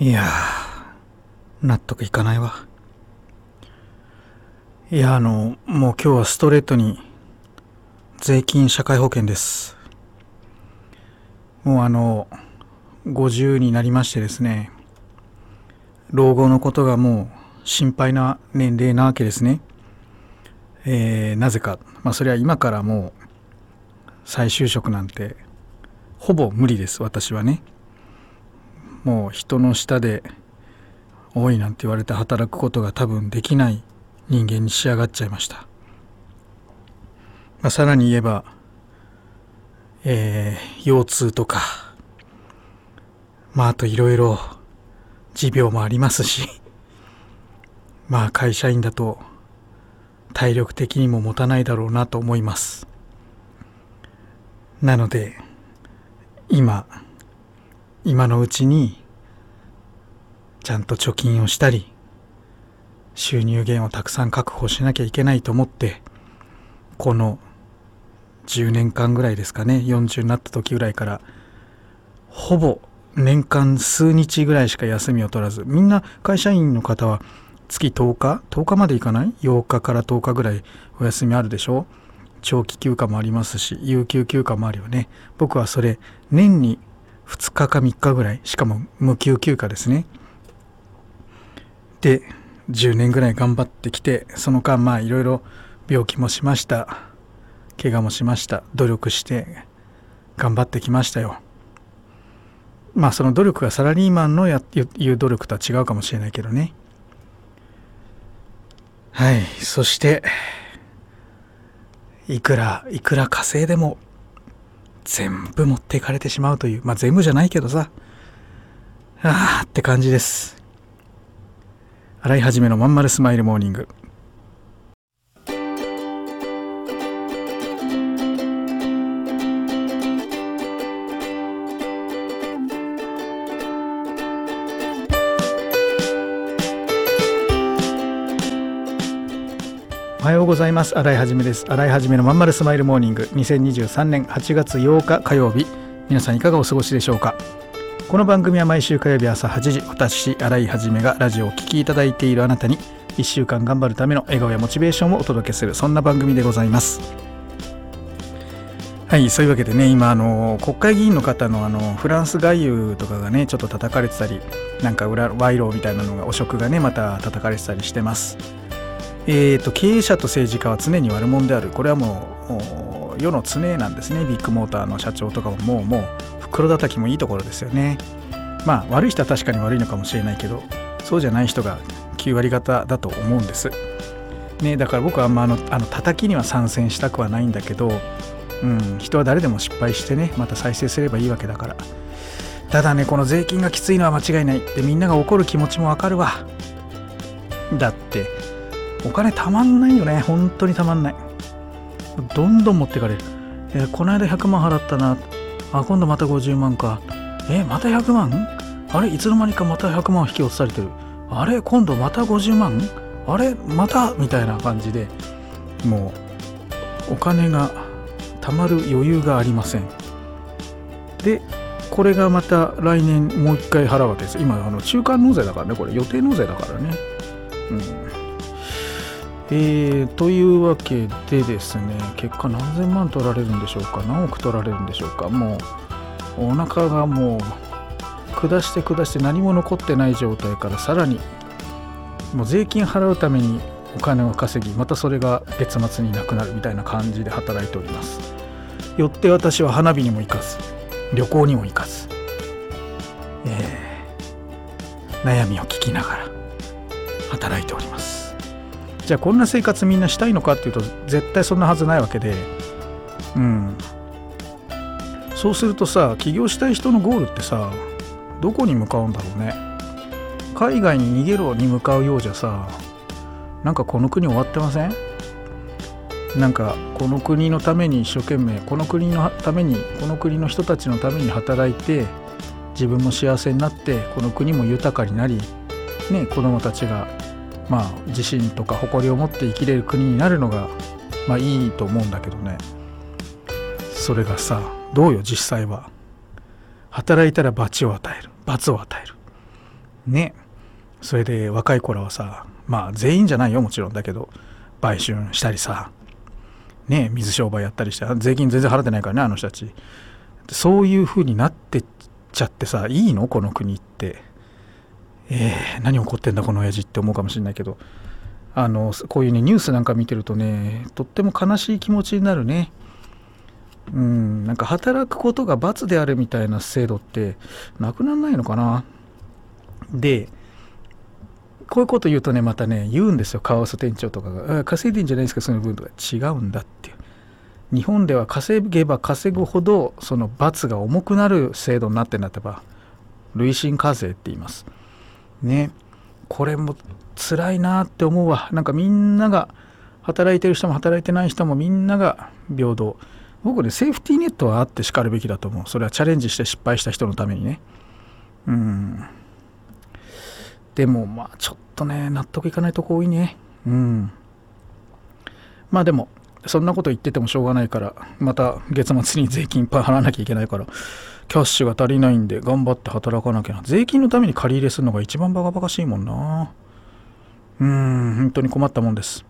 いやー、納得いかないわ。いや、あの、もう今日はストレートに税金社会保険です。もうあの、50になりましてですね、老後のことがもう心配な年齢なわけですね。えー、なぜか、まあそれは今からもう再就職なんてほぼ無理です、私はね。もう人の下で多いなんて言われて働くことが多分できない人間に仕上がっちゃいました、まあ、さらに言えば、えー、腰痛とかまああといろいろ持病もありますしまあ会社員だと体力的にも持たないだろうなと思います。なので今今のうちにちゃんと貯金をしたり収入源をたくさん確保しなきゃいけないと思ってこの10年間ぐらいですかね40になった時ぐらいからほぼ年間数日ぐらいしか休みを取らずみんな会社員の方は月10日10日までいかない ?8 日から10日ぐらいお休みあるでしょ？長期休暇もありますし有給休暇もあるよね僕はそれ年に2日か3日ぐらいしかも無給休暇ですね。で10年ぐらい頑張ってきてその間まあいろいろ病気もしました。怪我もしました。努力して頑張ってきましたよ。まあその努力がサラリーマンのやいう努力とは違うかもしれないけどね。はい。そしていくらいくら稼いでも全部持っていかれてしまうという、まあ全部じゃないけどさ、ああって感じです。洗い始めのまんまるスマイルモーニング。おはようございます。新井はじめです。新井はじめのまんまるスマイルモーニング。2023年8月8日火曜日。皆さんいかがお過ごしでしょうか？この番組は毎週火曜日朝8時。私新井はじめがラジオを聴きいただいているあなたに1週間頑張るための笑顔やモチベーションをお届けするそんな番組でございます。はいそういうわけでね今あの国会議員の方のあのフランス外遊とかがねちょっと叩かれてたりなんか裏賄賂みたいなのが汚職がねまた叩かれてたりしてます。えーと、経営者と政治家は常に悪者である。これはもう世の常なんですね。ビッグモーターの社長とかももうもう袋叩きもいいところですよね。まあ悪い人は確かに悪いのかもしれないけどそうじゃない人が9割方だと思うんです。ねだから僕はあんまあのあの叩きには参戦したくはないんだけど、うん、人は誰でも失敗してねまた再生すればいいわけだから。ただねこの税金がきついのは間違いない。でみんなが怒る気持ちもわかるわ。だってお金たまんないよね。本当にたまんない。どんどん持ってかれる、えー、この間100万払ったな。あ今度また50万か。えー、また100万あれいつの間にかまた100万引き落とされてる。あれ今度また50万？あれまた？みたいな感じで。もうお金が貯まる余裕がありません。でこれがまた来年もう一回払うわけです。今あの中間納税だからねこれ。予定納税だからね。うん。えー、というわけでですね結果何千万取られるんでしょうか？何億取られるんでしょうか？もうお腹がもう下して下して何も残ってない状態からさらにもう税金払うためにお金を稼ぎまたそれが月末になくなるみたいな感じで働いております。よって私は花火にも行かず旅行にも行かず、えー、悩みを聞きながら働いております。じゃあこんな生活みんなしたいのかっていうと絶対そんなはずないわけで。うん。そうするとさ起業したい人のゴールってさどこに向かうんだろうね。海外に逃げろに向かうようじゃさなんかこの国終わってません？なんかこの国のために一生懸命この国のためにこの国の人たちのために働いて自分も幸せになってこの国も豊かになり、ね、子供たちがまあ、自信とか誇りを持って生きれる国になるのが、まあ、いいと思うんだけどね。それがさどうよ実際は。働いたら罰を与える。罰を与える。ね。それで若い頃はさまあ全員じゃないよもちろんだけど売春したりさ。ね。水商売やったりして税金全然払ってないからねあの人たち。そういう風になってっちゃってさいいの？この国って。えー、何起こってんだこの親父って思うかもしれないけどあのこういうねニュースなんか見てるとねとっても悲しい気持ちになるね。うんなんか働くことが罰であるみたいな制度ってなくならないのかな。でこういうこと言うとねまたね言うんですよ。カワウソ店長とかが「稼いでんじゃないですかその分」とか。違うんだっていう。日本では稼げば稼ぐほどその罰が重くなる制度になってんだってば累進課税って言います。ね。これも辛いなって思うわ。なんかみんなが働いてる人も働いてない人もみんなが平等。僕ねセーフティーネットはあってしかるべきだと思う。それはチャレンジして失敗した人のためにね。うん。でもまあちょっとね納得いかないとこ多いね。うん。まあでもそんなこと言っててもしょうがないからまた月末に税金いっぱい払わなきゃいけないからキャッシュが足りないんで頑張って働かなきゃな。税金のために借り入れするのが一番バカバカしいもんな。うーん本当に困ったもんです。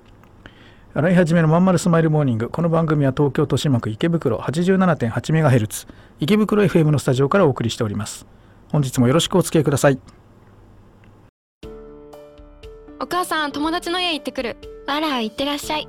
洗い始めのまんまるスマイルモーニング。この番組は東京豊島区池袋 87.8MHz 池袋 FM のスタジオからお送りしております。本日もよろしくお付き合いください。お母さん友達の家行ってくる。あら行ってらっしゃい。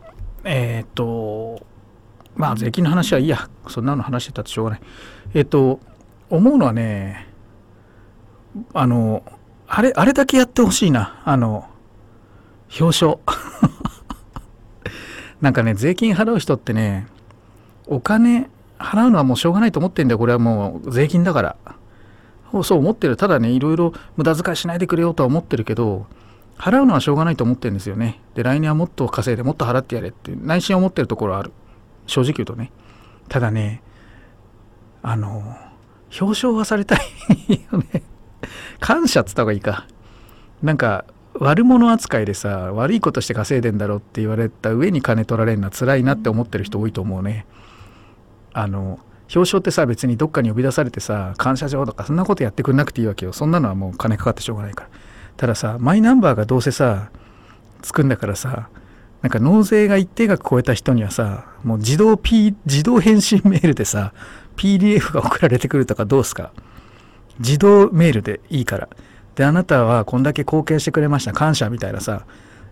とまあ税金の話はいいや。そんなの話してたってしょうがない。え、っと思うのはねあのあれあれだけやってほしいな。あの表彰。なんかね税金払う人ってねお金払うのはもうしょうがないと思ってんだよ。これはもう税金だから。そう思ってる。ただねいろいろ無駄遣いしないでくれよとは思ってるけど払うのはしょうがないと思ってるんですよね。で来年はもっと稼いでもっと払ってやれって内心思ってるところある。正直言うとね。ただねあの表彰はされたいよね。感謝っつった方がいいか。なんか悪者扱いでさ悪いことして稼いでんだろうって言われた上に金取られるのは辛いなって思ってる人多いと思うね。あの表彰ってさ別にどっかに呼び出されてさ感謝状とかそんなことやってくんなくていいわけよ。そんなのはもう金かかってしょうがないから。たださマイナンバーがどうせさつくんだからさなんか納税が一定額超えた人にはさもう自動、P、自動返信メールでさ PDF が送られてくるとかどうすか？自動メールでいいから。で、あなたはこんだけ貢献してくれました。感謝みたいなさ、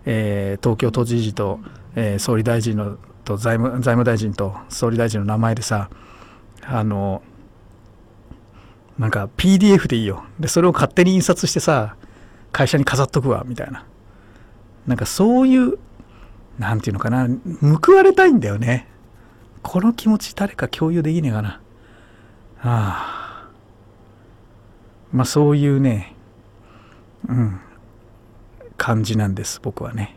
えー、東京都知事と、えー、総理大臣のと財務財務大臣と総理大臣の名前でさ、あの、なんか PDF でいいよ。で、それを勝手に印刷してさ、会社に飾っとくわ、みたいな。なんかそういう、なんていうのかな、報われたいんだよね。この気持ち誰か共有できねえかな。ああまあそういうねうん感じなんです僕はね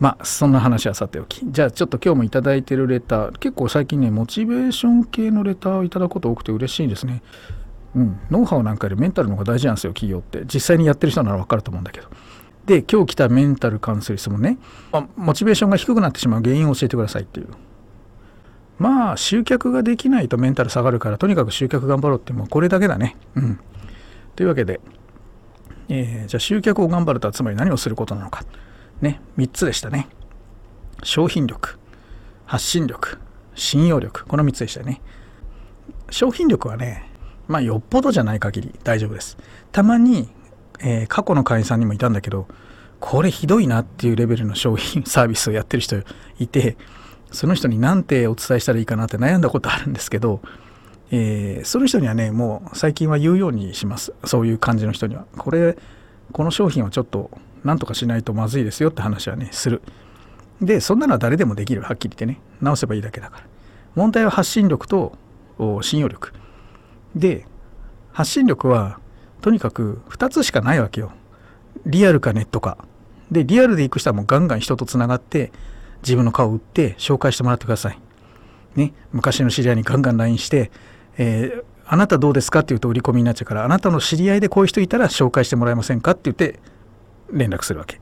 まあそんな話はさておき。じゃあちょっと今日もいただいてるレター結構最近ねモチベーション系のレターをいただくこと多くて嬉しいですね。うん。ノウハウなんかよりメンタルの方が大事なんですよ企業って。実際にやってる人なら分かると思うんだけど。で今日来たメンタル関する質問ね、ま、モチベーションが低くなってしまう原因を教えてくださいっていう。まあ集客ができないとメンタル下がるからとにかく集客頑張ろうってもうこれだけだね。うん。というわけで、えー、じゃあ集客を頑張るとはつまり何をすることなのか。ね、3つでしたね。商品力、発信力、信用力、この3つでしたね。商品力はね、まあよっぽどじゃない限り大丈夫です。たまに、えー、過去の会員さんにもいたんだけど、これひどいなっていうレベルの商品 サービスをやってる人いて、その人に何てお伝えしたらいいかなって悩んだことあるんですけど、えー、その人にはね、もう最近は言うようにします。そういう感じの人には。これ、この商品はちょっとなんとかしないとまずいですよって話はねする。でそんなのは誰でもできる。はっきり言ってね。直せばいいだけだから。問題は発信力と信用力。で発信力はとにかく2つしかないわけよ。リアルかネットか。でリアルで行く人はもうガンガン人とつながって自分の顔を売って紹介してもらってください。ね。昔の知り合いにガンガン LINE して、えー、あなたどうですかって言うと売り込みになっちゃうからあなたの知り合いでこういう人いたら紹介してもらえませんかって言って連絡するわけ。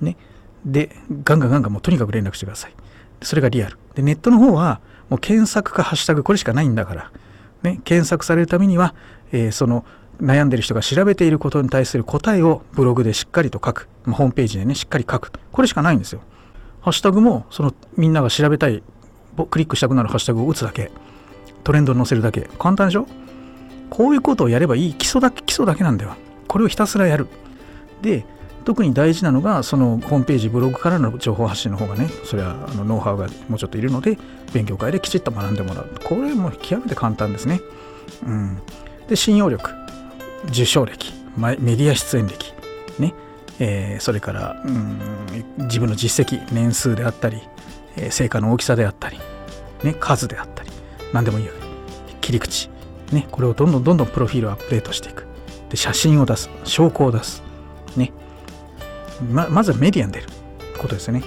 ね。で、ガンガンガンガンもうとにかく連絡してください。それがリアル。で、ネットの方はもう検索かハッシュタグこれしかないんだから。ね。検索されるためには、えー、その悩んでる人が調べていることに対する答えをブログでしっかりと書く。ホームページでね、しっかり書く。これしかないんですよ。ハッシュタグも、そのみんなが調べたい、クリックしたくなるハッシュタグを打つだけ。トレンドに載せるだけ。簡単でしょ？こういうことをやればいい基礎だけ、基礎だけなんだよ。これをひたすらやる。で、特に大事なのがそのホームページブログからの情報発信の方がねそれはあのノウハウがもうちょっといるので勉強会できちっと学んでもらう。これも極めて簡単ですね、うん、で信用力。受賞歴。メディア出演歴。ね。えー、それから、うん、自分の実績。年数であったり、えー、成果の大きさであったり、ね、数であったり。何でもいいよ切り口、ね、これをどんどんどんどんプロフィールをアップデートしていく。で写真を出す。証拠を出す。ね。ままずはメディアに出ることですよね。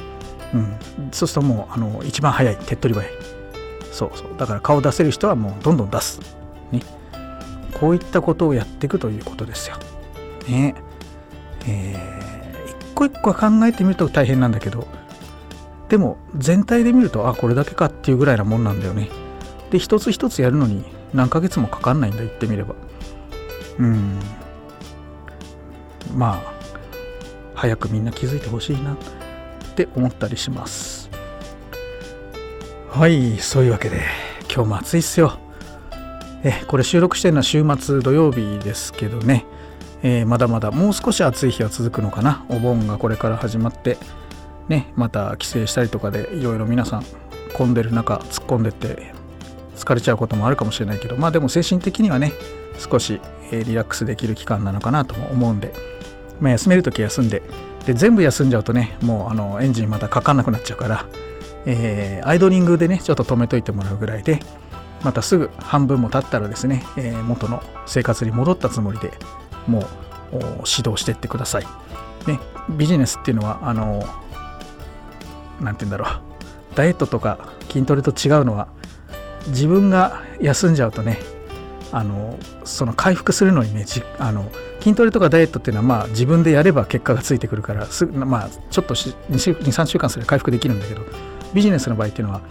うん、そうするともうあの一番早い手っ取り早いそうそうだから顔出せる人はもうどんどん出す、ね、こういったことをやっていくということですよ。ねえー、一個一個は考えてみると大変なんだけどでも全体で見るとあこれだけかっていうぐらいなもんなんだよね。で一つ一つやるのに何ヶ月もかかんないんだ言ってみれば。うんまあ早くみんな気づいてほしいなって思ったりします。はいそういうわけで今日も暑いっすよ。えこれ収録してるのは週末土曜日ですけどね、えー、まだまだもう少し暑い日は続くのかな。お盆がこれから始まってねまた帰省したりとかでいろいろ皆さん混んでる中突っ込んでって疲れちゃうこともあるかもしれないけどまあでも精神的にはね少しリラックスできる期間なのかなとも思うんでまあ、休める時休んでで全部休んじゃうとねもうあのエンジンまたかかんなくなっちゃうから、えー、アイドリングでねちょっと止めといてもらうぐらいでまたすぐ半分も経ったらですね、えー、元の生活に戻ったつもりでもう指導してってください。ね、ビジネスっていうのはあの何て言うんだろうダイエットとか筋トレと違うのは自分が休んじゃうとねあのその回復するのにねあの筋トレとかダイエットっていうのはまあ自分でやれば結果がついてくるからすまあちょっと23週間すれば回復できるんだけどビジネスの場合っていうのは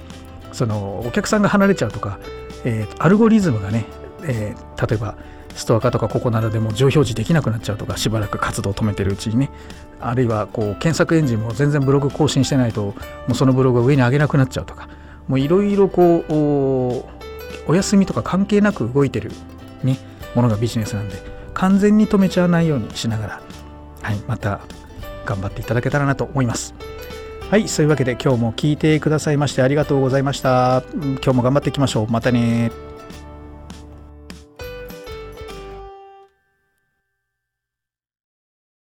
そのお客さんが離れちゃうとか、えー、アルゴリズムがね、えー、例えばストア化とかここならでも上表示できなくなっちゃうとかしばらく活動を止めてるうちにねあるいはこう検索エンジンも全然ブログ更新してないともうそのブログが上に上げなくなっちゃうとかもういろいろこうお休みとか関係なく動いてる、ね、ものがビジネスなんで完全に止めちゃわないようにしながら、はい、また頑張っていただけたらなと思います。はい、そういうわけで今日も聞いてくださいましてありがとうございました。今日も頑張っていきましょう。またね